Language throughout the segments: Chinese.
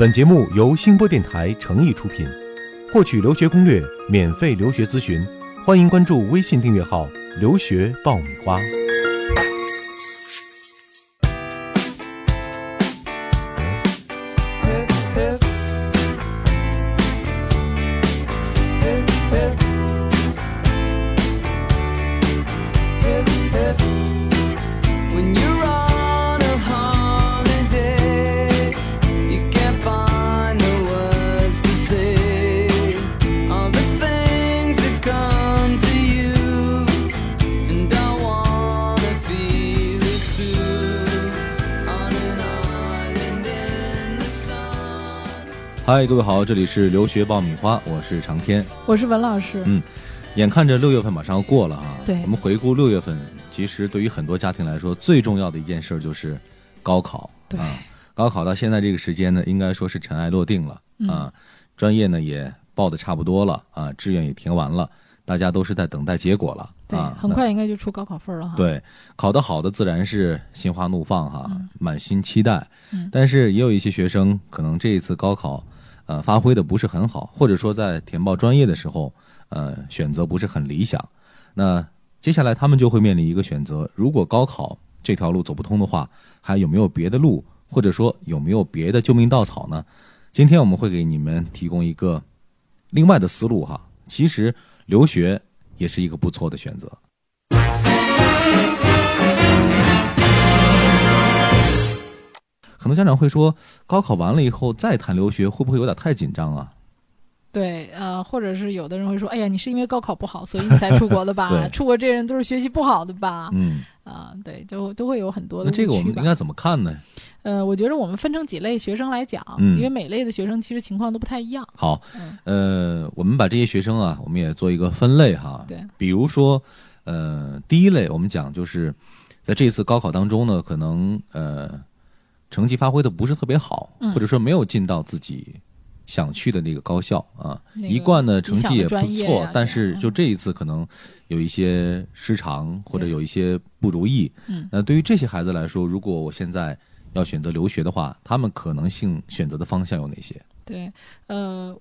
本节目由星播电台诚意出品，获取留学攻略、免费留学咨询，欢迎关注微信订阅号“留学爆米花”。嗨，各位好，这里是留学爆米花，我是长天，我是文老师。嗯，眼看着六月份马上要过了啊，对，我们回顾六月份，其实对于很多家庭来说，最重要的一件事就是高考。对，高考到现在这个时间呢，应该说是尘埃落定了啊，专业呢也报的差不多了啊，志愿也填完了，大家都是在等待结果了。对，很快应该就出高考分了哈。对，考得好的自然是心花怒放哈，满心期待。嗯，但是也有一些学生可能这一次高考。呃，发挥的不是很好，或者说在填报专业的时候，呃，选择不是很理想。那接下来他们就会面临一个选择：如果高考这条路走不通的话，还有没有别的路，或者说有没有别的救命稻草呢？今天我们会给你们提供一个另外的思路哈。其实留学也是一个不错的选择。很多家长会说，高考完了以后再谈留学，会不会有点太紧张啊？对，呃，或者是有的人会说，哎呀，你是因为高考不好，所以你才出国的吧？出国这些人都是学习不好的吧？嗯，啊，对，就都会有很多的。那这个我们应该怎么看呢？呃，我觉得我们分成几类学生来讲，因为每类的学生其实情况都不太一样。好，呃，我们把这些学生啊，我们也做一个分类哈。对，比如说，呃，第一类我们讲就是在这次高考当中呢，可能呃。成绩发挥的不是特别好，或者说没有进到自己想去的那个高校啊，一贯的成绩也不错，但是就这一次可能有一些失常或者有一些不如意。那对于这些孩子来说，如果我现在要选择留学的话，他们可能性选择的方向有哪些？对，呃。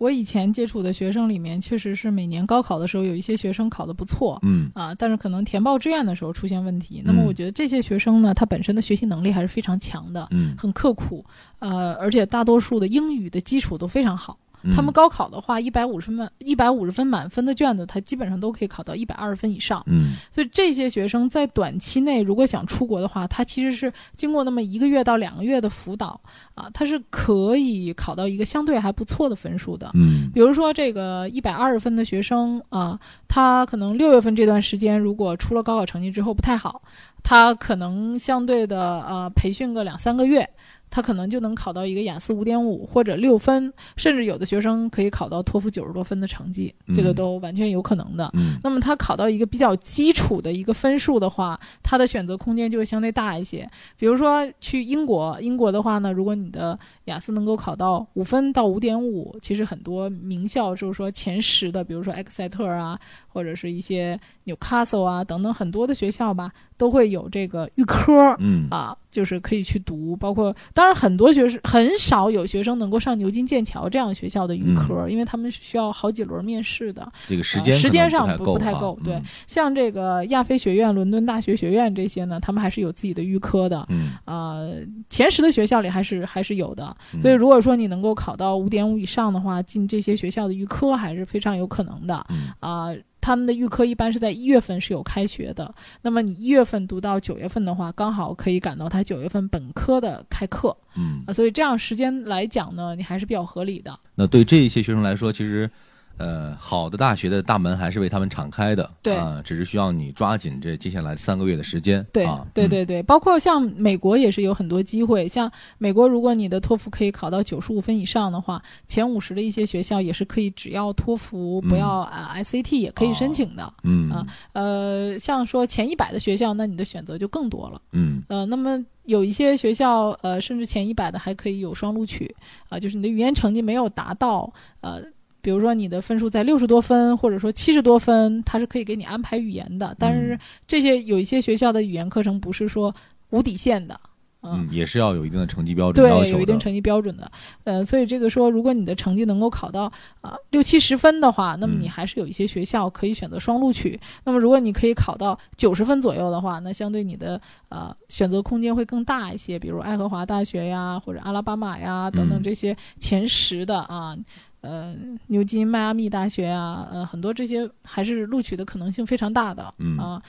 我以前接触的学生里面，确实是每年高考的时候有一些学生考得不错，嗯啊，但是可能填报志愿的时候出现问题。那么我觉得这些学生呢，他本身的学习能力还是非常强的，嗯，很刻苦，呃，而且大多数的英语的基础都非常好。他们高考的话，一百五十分一百五十分满分的卷子，他基本上都可以考到一百二十分以上。嗯，所以这些学生在短期内如果想出国的话，他其实是经过那么一个月到两个月的辅导啊，他是可以考到一个相对还不错的分数的。嗯，比如说这个一百二十分的学生啊，他可能六月份这段时间如果出了高考成绩之后不太好，他可能相对的呃培训个两三个月。他可能就能考到一个雅思五点五或者六分，甚至有的学生可以考到托福九十多分的成绩，这个都完全有可能的。那么他考到一个比较基础的一个分数的话，他的选择空间就会相对大一些。比如说去英国，英国的话呢，如果你的雅思能够考到五分到五点五，其实很多名校就是说前十的，比如说埃克塞特啊，或者是一些纽卡斯啊等等很多的学校吧，都会有这个预科，嗯啊，就是可以去读，包括。当然，很多学生很少有学生能够上牛津、剑桥这样学校的预科，因为他们是需要好几轮面试的。这个时间时间上不不太够。对，像这个亚非学院、伦敦大学学院这些呢，他们还是有自己的预科的。嗯，呃，前十的学校里还是还是有的。所以，如果说你能够考到五点五以上的话，进这些学校的预科还是非常有可能的。啊。他们的预科一般是在一月份是有开学的，那么你一月份读到九月份的话，刚好可以赶到他九月份本科的开课，嗯，所以这样时间来讲呢，你还是比较合理的。那对这一些学生来说，其实。呃，好的大学的大门还是为他们敞开的，对啊，只是需要你抓紧这接下来三个月的时间。对，对，对，对，包括像美国也是有很多机会。像美国，如果你的托福可以考到九十五分以上的话，前五十的一些学校也是可以，只要托福不要啊 SAT 也可以申请的。嗯啊，呃，像说前一百的学校，那你的选择就更多了。嗯呃，那么有一些学校，呃，甚至前一百的还可以有双录取啊，就是你的语言成绩没有达到，呃。比如说你的分数在六十多分，或者说七十多分，它是可以给你安排语言的。但是这些有一些学校的语言课程不是说无底线的嗯，也是要有一定的成绩标准要求对，有一定成绩标准的。呃，所以这个说，如果你的成绩能够考到啊六七十分的话，那么你还是有一些学校可以选择双录取。那么如果你可以考到九十分左右的话，那相对你的呃选择空间会更大一些，比如爱荷华大学呀，或者阿拉巴马呀等等这些前十的啊。呃，牛津、迈阿密大学啊，呃，很多这些还是录取的可能性非常大的，嗯啊。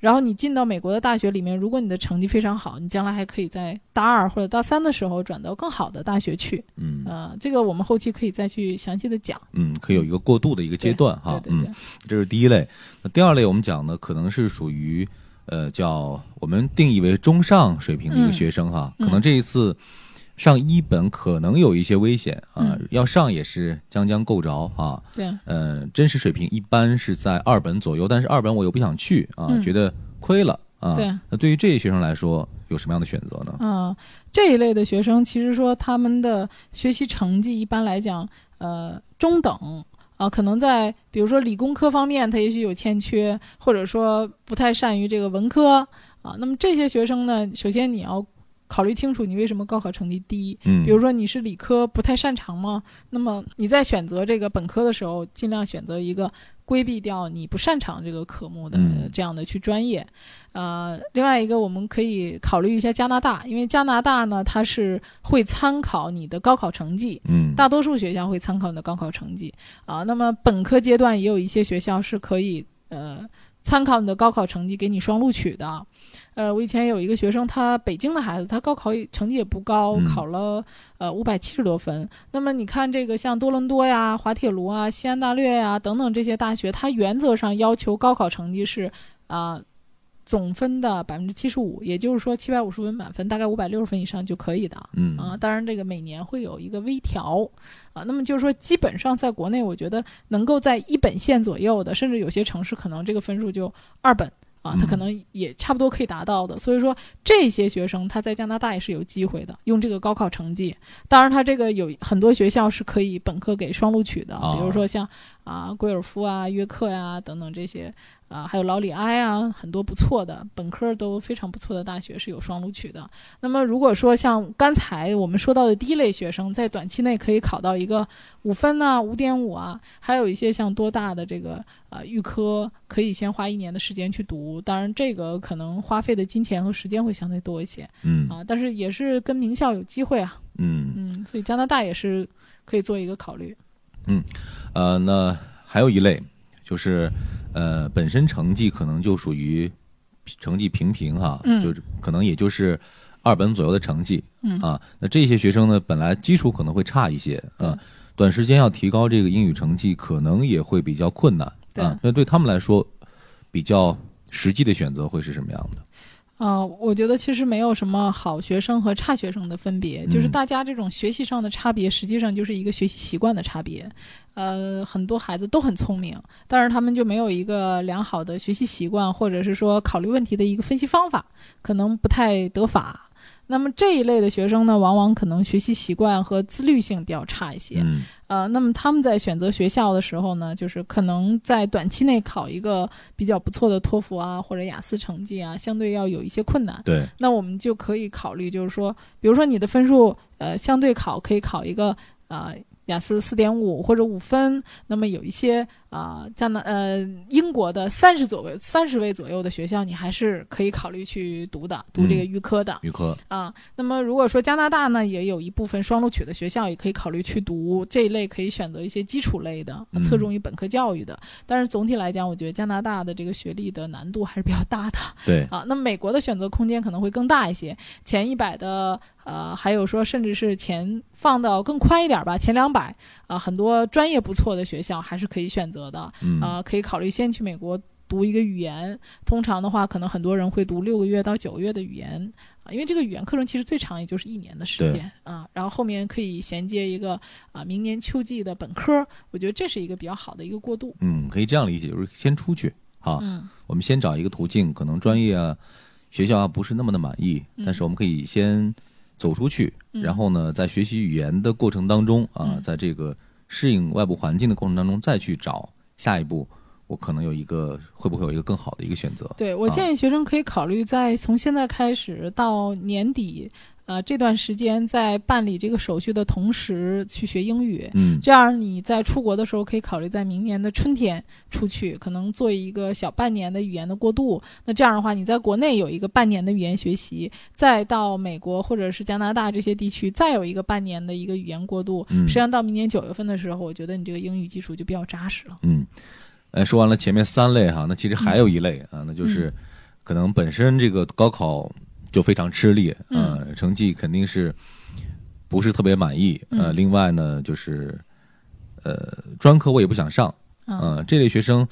然后你进到美国的大学里面，如果你的成绩非常好，你将来还可以在大二或者大三的时候转到更好的大学去，嗯，呃，这个我们后期可以再去详细的讲，嗯，可以有一个过渡的一个阶段哈，对对对，这是第一类。那第二类我们讲的可能是属于呃叫我们定义为中上水平的一个学生哈，可能这一次。上一本可能有一些危险啊，要上也是将将够着啊。对，嗯，真实水平一般是在二本左右，但是二本我又不想去啊，觉得亏了啊。对，那对于这些学生来说，有什么样的选择呢？啊，这一类的学生其实说他们的学习成绩一般来讲，呃，中等啊，可能在比如说理工科方面他也许有欠缺，或者说不太善于这个文科啊。那么这些学生呢，首先你要。考虑清楚你为什么高考成绩低，嗯，比如说你是理科不太擅长吗？那么你在选择这个本科的时候，尽量选择一个规避掉你不擅长这个科目的这样的去专业。呃，另外一个我们可以考虑一下加拿大，因为加拿大呢它是会参考你的高考成绩，嗯，大多数学校会参考你的高考成绩啊。那么本科阶段也有一些学校是可以呃参考你的高考成绩给你双录取的。呃，我以前有一个学生，他北京的孩子，他高考成绩也不高，考了呃五百七十多分。那么你看这个像多伦多呀、滑铁卢啊、西安大略呀等等这些大学，它原则上要求高考成绩是啊总分的百分之七十五，也就是说七百五十分满分，大概五百六十分以上就可以的。嗯啊，当然这个每年会有一个微调啊。那么就是说，基本上在国内，我觉得能够在一本线左右的，甚至有些城市可能这个分数就二本。啊，他可能也差不多可以达到的，所以说这些学生他在加拿大也是有机会的，用这个高考成绩。当然，他这个有很多学校是可以本科给双录取的，比如说像啊贵尔夫啊、约克呀等等这些。啊，还有老里埃啊，很多不错的本科都非常不错的大学是有双录取的。那么，如果说像刚才我们说到的第一类学生，在短期内可以考到一个五分啊、五点五啊，还有一些像多大的这个呃预科，可以先花一年的时间去读。当然，这个可能花费的金钱和时间会相对多一些。嗯啊，但是也是跟名校有机会啊。嗯嗯，所以加拿大也是可以做一个考虑。嗯，呃，那还有一类就是。呃，本身成绩可能就属于成绩平平哈，就是可能也就是二本左右的成绩，啊，那这些学生呢，本来基础可能会差一些，啊，短时间要提高这个英语成绩，可能也会比较困难，啊，那对他们来说，比较实际的选择会是什么样的？啊，我觉得其实没有什么好学生和差学生的分别，就是大家这种学习上的差别，实际上就是一个学习习惯的差别。呃，很多孩子都很聪明，但是他们就没有一个良好的学习习惯，或者是说考虑问题的一个分析方法，可能不太得法。那么这一类的学生呢，往往可能学习习惯和自律性比较差一些。嗯。呃，那么他们在选择学校的时候呢，就是可能在短期内考一个比较不错的托福啊，或者雅思成绩啊，相对要有一些困难。对。那我们就可以考虑，就是说，比如说你的分数，呃，相对考可以考一个啊。雅思四点五或者五分，那么有一些啊，加拿呃英国的三十左右三十位左右的学校，你还是可以考虑去读的，读这个预科的。预科啊，那么如果说加拿大呢，也有一部分双录取的学校，也可以考虑去读这一类，可以选择一些基础类的，侧重于本科教育的。但是总体来讲，我觉得加拿大的这个学历的难度还是比较大的。对啊，那美国的选择空间可能会更大一些，前一百的。呃，还有说，甚至是钱放到更宽一点吧，前两百啊，很多专业不错的学校还是可以选择的。啊，可以考虑先去美国读一个语言。通常的话，可能很多人会读六个月到九个月的语言啊，因为这个语言课程其实最长也就是一年的时间啊。然后后面可以衔接一个啊，明年秋季的本科。我觉得这是一个比较好的一个过渡。嗯，可以这样理解，就是先出去啊。嗯。我们先找一个途径，可能专业啊、学校啊不是那么的满意，但是我们可以先。走出去，然后呢，在学习语言的过程当中啊，在这个适应外部环境的过程当中，再去找下一步我可能有一个会不会有一个更好的一个选择？对我建议学生可以考虑在从现在开始到年底。呃，这段时间在办理这个手续的同时去学英语，嗯，这样你在出国的时候可以考虑在明年的春天出去，可能做一个小半年的语言的过渡。那这样的话，你在国内有一个半年的语言学习，再到美国或者是加拿大这些地区再有一个半年的一个语言过渡。嗯，实际上到明年九月份的时候，我觉得你这个英语基础就比较扎实了。嗯，呃，说完了前面三类哈，那其实还有一类啊，那就是可能本身这个高考。就非常吃力，嗯，成绩肯定是不是特别满意，呃，另外呢，就是呃，专科我也不想上，嗯，这类学生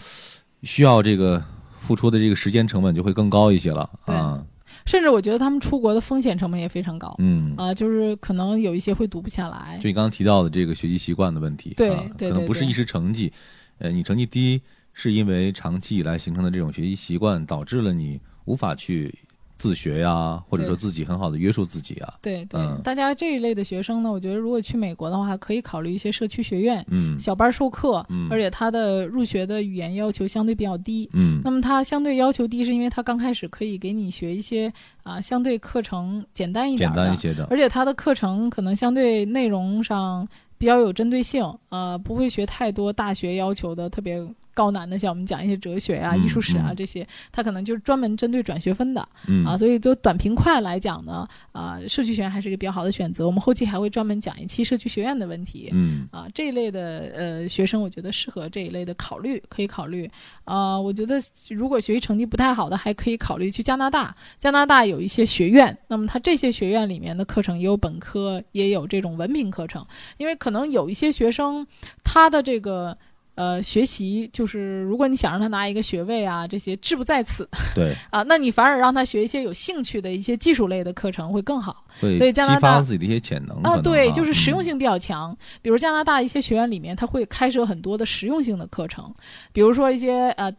需要这个付出的这个时间成本就会更高一些了，啊，甚至我觉得他们出国的风险成本也非常高，嗯，啊，就是可能有一些会读不下来，就你刚刚提到的这个学习习惯的问题，对对，可能不是一时成绩，呃，你成绩低是因为长期以来形成的这种学习习惯导致了你无法去。自学呀，或者说自己很好的约束自己啊。对对，大家这一类的学生呢，我觉得如果去美国的话，可以考虑一些社区学院，嗯，小班授课，嗯，而且他的入学的语言要求相对比较低，嗯，那么他相对要求低，是因为他刚开始可以给你学一些啊，相对课程简单一点的，简单一些的，而且他的课程可能相对内容上比较有针对性，呃，不会学太多大学要求的特别。高难的，像我们讲一些哲学啊、艺术史啊这些，它可能就是专门针对转学分的啊。所以，就短平快来讲呢，啊，社区学院还是一个比较好的选择。我们后期还会专门讲一期社区学院的问题。嗯，啊，这一类的呃学生，我觉得适合这一类的考虑，可以考虑。啊，我觉得如果学习成绩不太好的，还可以考虑去加拿大。加拿大有一些学院，那么它这些学院里面的课程也有本科，也有这种文凭课程。因为可能有一些学生，他的这个。呃，学习就是，如果你想让他拿一个学位啊，这些志不在此。对啊，那你反而让他学一些有兴趣的一些技术类的课程会更好。所以加拿大激发自己的一些潜能啊，对，就是实用性比较强。比如加拿大一些学院里面，他会开设很多的实用性的课程，比如说一些呃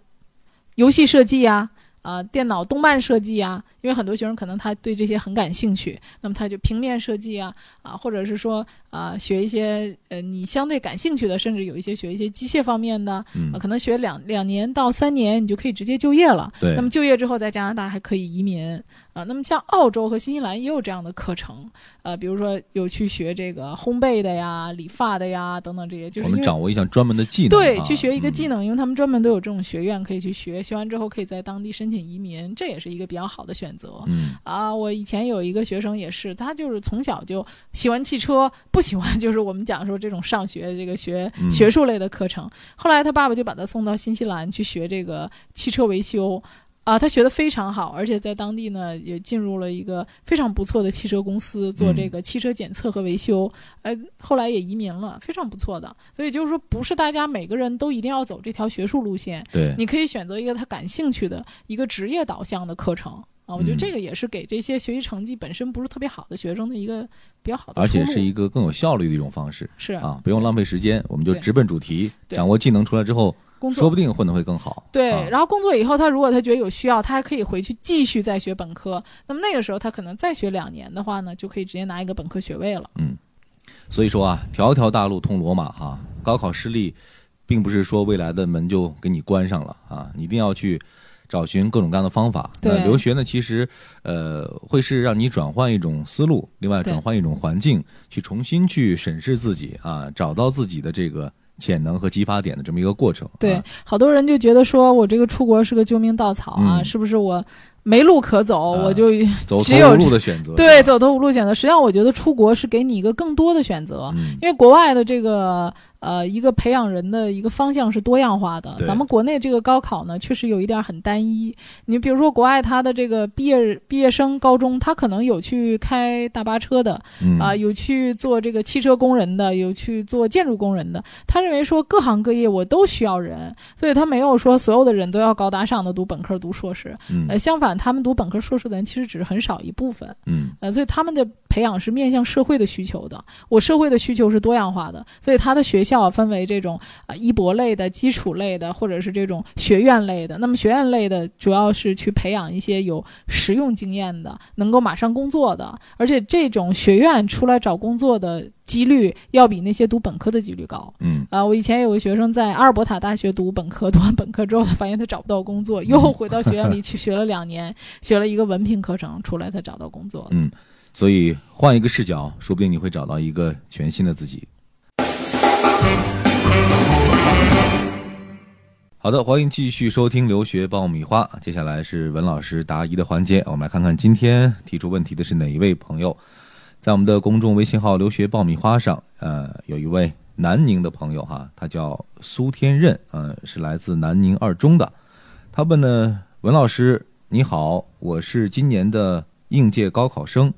游戏设计啊。啊，电脑动漫设计啊，因为很多学生可能他对这些很感兴趣，那么他就平面设计啊，啊，或者是说啊，学一些呃你相对感兴趣的，甚至有一些学一些机械方面的，啊，可能学两两年到三年，你就可以直接就业了。对，那么就业之后在加拿大还可以移民。啊，那么像澳洲和新西兰也有这样的课程，呃，比如说有去学这个烘焙的呀、理发的呀等等这些，就是我们掌握一项专门的技能，对，去学一个技能，因为他们专门都有这种学院可以去学，学完之后可以在当地申请移民，这也是一个比较好的选择。嗯，啊，我以前有一个学生也是，他就是从小就喜欢汽车，不喜欢 就是我们讲说这种上学这个学学术类的课程，后来他爸爸就把他送到新西兰去学这个汽车维修。啊，他学的非常好，而且在当地呢也进入了一个非常不错的汽车公司做这个汽车检测和维修，呃，后来也移民了，非常不错的。所以就是说，不是大家每个人都一定要走这条学术路线，对，你可以选择一个他感兴趣的一个职业导向的课程啊。我觉得这个也是给这些学习成绩本身不是特别好的学生的一个比较好的，而且是一个更有效率的一种方式，是啊，不用浪费时间，我们就直奔主题，掌握技能出来之后。说不定混的会更好。对，然后工作以后，他如果他觉得有需要，他还可以回去继续再学本科。那么那个时候，他可能再学两年的话呢，就可以直接拿一个本科学位了。嗯，所以说啊，条条大路通罗马哈，高考失利，并不是说未来的门就给你关上了啊，你一定要去找寻各种各样的方法。对，留学呢，其实呃，会是让你转换一种思路，另外转换一种环境，去重新去审视自己啊，找到自己的这个。潜能和激发点的这么一个过程，对，好多人就觉得说我这个出国是个救命稻草啊，是不是我？没路可走，我就只有路的选择。对，走投无路选择。实际上，我觉得出国是给你一个更多的选择，因为国外的这个呃一个培养人的一个方向是多样化的。咱们国内这个高考呢，确实有一点很单一。你比如说，国外他的这个毕业毕业生高中，他可能有去开大巴车的，啊，有去做这个汽车工人的，有去做建筑工人的。他认为说各行各业我都需要人，所以他没有说所有的人都要高大上的读本科、读硕士。呃，相反。他们读本科、硕士的人其实只是很少一部分，嗯，呃，所以他们的培培养是面向社会的需求的。我社会的需求是多样化的，所以他的学校分为这种啊一博类的、基础类的，或者是这种学院类的。那么学院类的主要是去培养一些有实用经验的、能够马上工作的，而且这种学院出来找工作的。几率要比那些读本科的几率高。嗯啊，我以前有个学生在阿尔伯塔大学读本科，读完本科之后，他发现他找不到工作，又回到学院里去学了两年，学了一个文凭课程，出来才找到工作。嗯，所以换一个视角，说不定你会找到一个全新的自己。好的，欢迎继续收听留学爆米花。接下来是文老师答疑的环节，我们来看看今天提出问题的是哪一位朋友。在我们的公众微信号“留学爆米花”上，呃，有一位南宁的朋友哈，他叫苏天任，呃，是来自南宁二中的。他问呢，文老师你好，我是今年的应届高考生，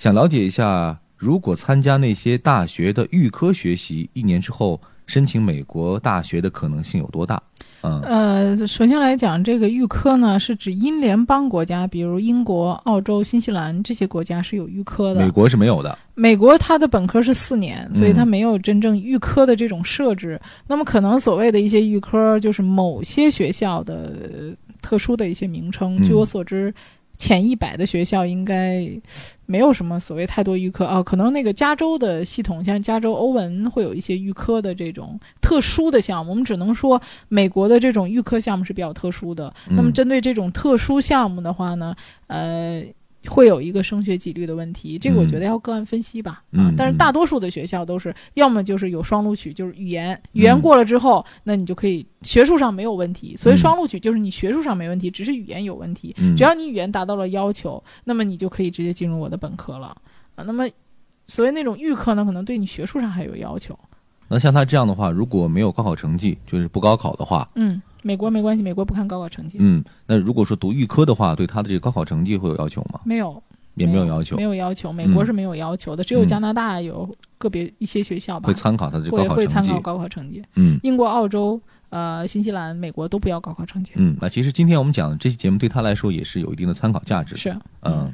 想了解一下，如果参加那些大学的预科学习，一年之后申请美国大学的可能性有多大？嗯，呃，首先来讲，这个预科呢是指英联邦国家，比如英国、澳洲、新西兰这些国家是有预科的。美国是没有的。美国它的本科是四年，所以它没有真正预科的这种设置。那么可能所谓的一些预科，就是某些学校的特殊的一些名称。据我所知。前一百的学校应该没有什么所谓太多预科啊，可能那个加州的系统，像加州欧文会有一些预科的这种特殊的项目。我们只能说美国的这种预科项目是比较特殊的。那么针对这种特殊项目的话呢，呃。会有一个升学几率的问题，这个我觉得要个案分析吧。啊，但是大多数的学校都是要么就是有双录取，就是语言语言过了之后，那你就可以学术上没有问题。所以双录取就是你学术上没问题，只是语言有问题。只要你语言达到了要求，那么你就可以直接进入我的本科了。啊，那么所谓那种预科呢，可能对你学术上还有要求。那像他这样的话，如果没有高考成绩，就是不高考的话，嗯。美国没关系，美国不看高考成绩。嗯，那如果说读预科的话，对他的这个高考成绩会有要求吗？没有，也没有要求，没有要求。美国是没有要求的，只有加拿大有个别一些学校吧会参考他的高考成绩。会参考高考成绩。嗯，英国、澳洲、呃、新西兰、美国都不要高考成绩。嗯，那其实今天我们讲这期节目对他来说也是有一定的参考价值。是，嗯。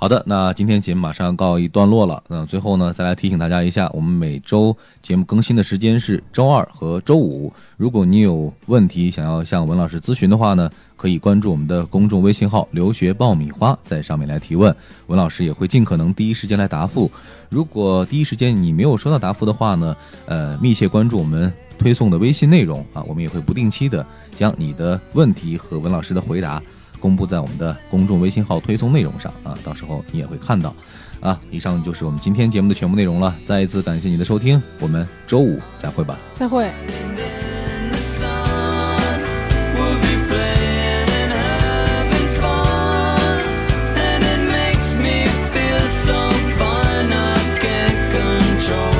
好的，那今天节目马上告一段落了。那最后呢，再来提醒大家一下，我们每周节目更新的时间是周二和周五。如果你有问题想要向文老师咨询的话呢，可以关注我们的公众微信号“留学爆米花”，在上面来提问，文老师也会尽可能第一时间来答复。如果第一时间你没有收到答复的话呢，呃，密切关注我们推送的微信内容啊，我们也会不定期的将你的问题和文老师的回答。公布在我们的公众微信号推送内容上啊，到时候你也会看到。啊，以上就是我们今天节目的全部内容了。再一次感谢你的收听，我们周五再会吧。再会。And it makes me feel so fun, I can't control